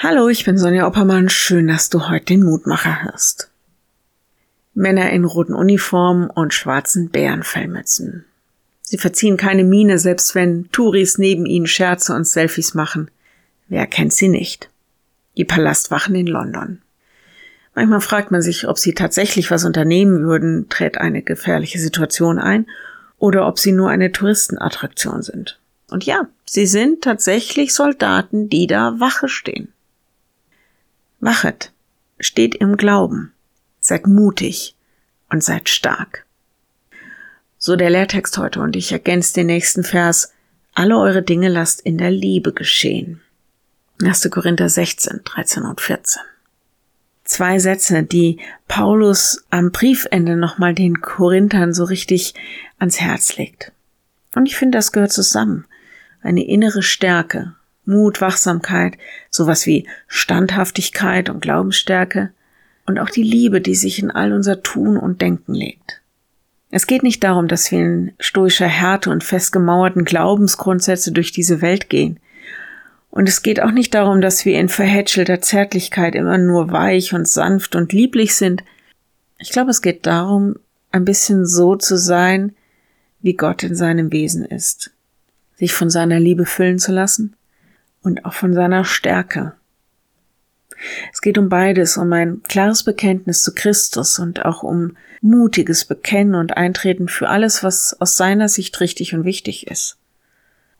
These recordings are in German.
Hallo, ich bin Sonja Oppermann. Schön, dass du heute den Mutmacher hörst. Männer in roten Uniformen und schwarzen Bärenfellmützen. Sie verziehen keine Miene, selbst wenn Touris neben ihnen Scherze und Selfies machen. Wer kennt sie nicht? Die Palastwachen in London. Manchmal fragt man sich, ob sie tatsächlich was unternehmen würden, tritt eine gefährliche Situation ein, oder ob sie nur eine Touristenattraktion sind. Und ja, sie sind tatsächlich Soldaten, die da Wache stehen. Wachet, steht im Glauben, seid mutig und seid stark. So der Lehrtext heute und ich ergänze den nächsten Vers. Alle eure Dinge lasst in der Liebe geschehen. 1. Korinther 16, 13 und 14. Zwei Sätze, die Paulus am Briefende nochmal den Korinthern so richtig ans Herz legt. Und ich finde, das gehört zusammen. Eine innere Stärke, Mut, Wachsamkeit, sowas wie Standhaftigkeit und Glaubensstärke und auch die Liebe, die sich in all unser Tun und Denken legt. Es geht nicht darum, dass wir in stoischer Härte und festgemauerten Glaubensgrundsätze durch diese Welt gehen. Und es geht auch nicht darum, dass wir in verhätschelter Zärtlichkeit immer nur weich und sanft und lieblich sind. Ich glaube, es geht darum, ein bisschen so zu sein, wie Gott in seinem Wesen ist. Sich von seiner Liebe füllen zu lassen und auch von seiner Stärke. Es geht um beides, um ein klares Bekenntnis zu Christus und auch um mutiges Bekennen und Eintreten für alles, was aus seiner Sicht richtig und wichtig ist.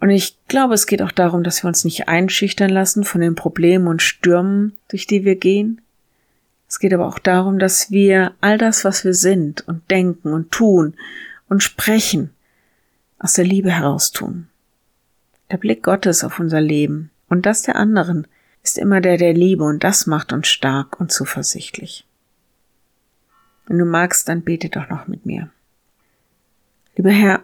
Und ich glaube, es geht auch darum, dass wir uns nicht einschüchtern lassen von den Problemen und Stürmen, durch die wir gehen. Es geht aber auch darum, dass wir all das, was wir sind und denken und tun und sprechen, aus der Liebe heraus tun. Der Blick Gottes auf unser Leben und das der anderen ist immer der der Liebe und das macht uns stark und zuversichtlich. Wenn du magst, dann bete doch noch mit mir. Lieber Herr,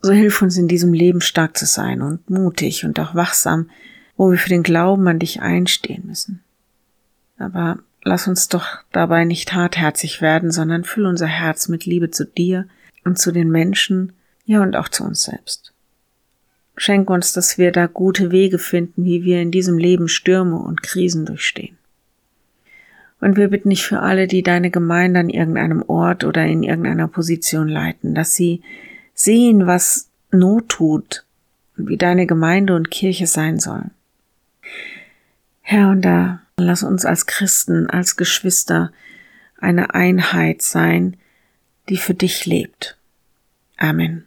so hilf uns in diesem Leben stark zu sein und mutig und auch wachsam, wo wir für den Glauben an dich einstehen müssen. Aber lass uns doch dabei nicht hartherzig werden, sondern füll unser Herz mit Liebe zu dir und zu den Menschen, ja und auch zu uns selbst. Schenk uns, dass wir da gute Wege finden, wie wir in diesem Leben Stürme und Krisen durchstehen. Und wir bitten dich für alle, die deine Gemeinde an irgendeinem Ort oder in irgendeiner Position leiten, dass sie sehen, was Not tut wie deine Gemeinde und Kirche sein sollen. Herr, und da lass uns als Christen, als Geschwister eine Einheit sein, die für dich lebt. Amen.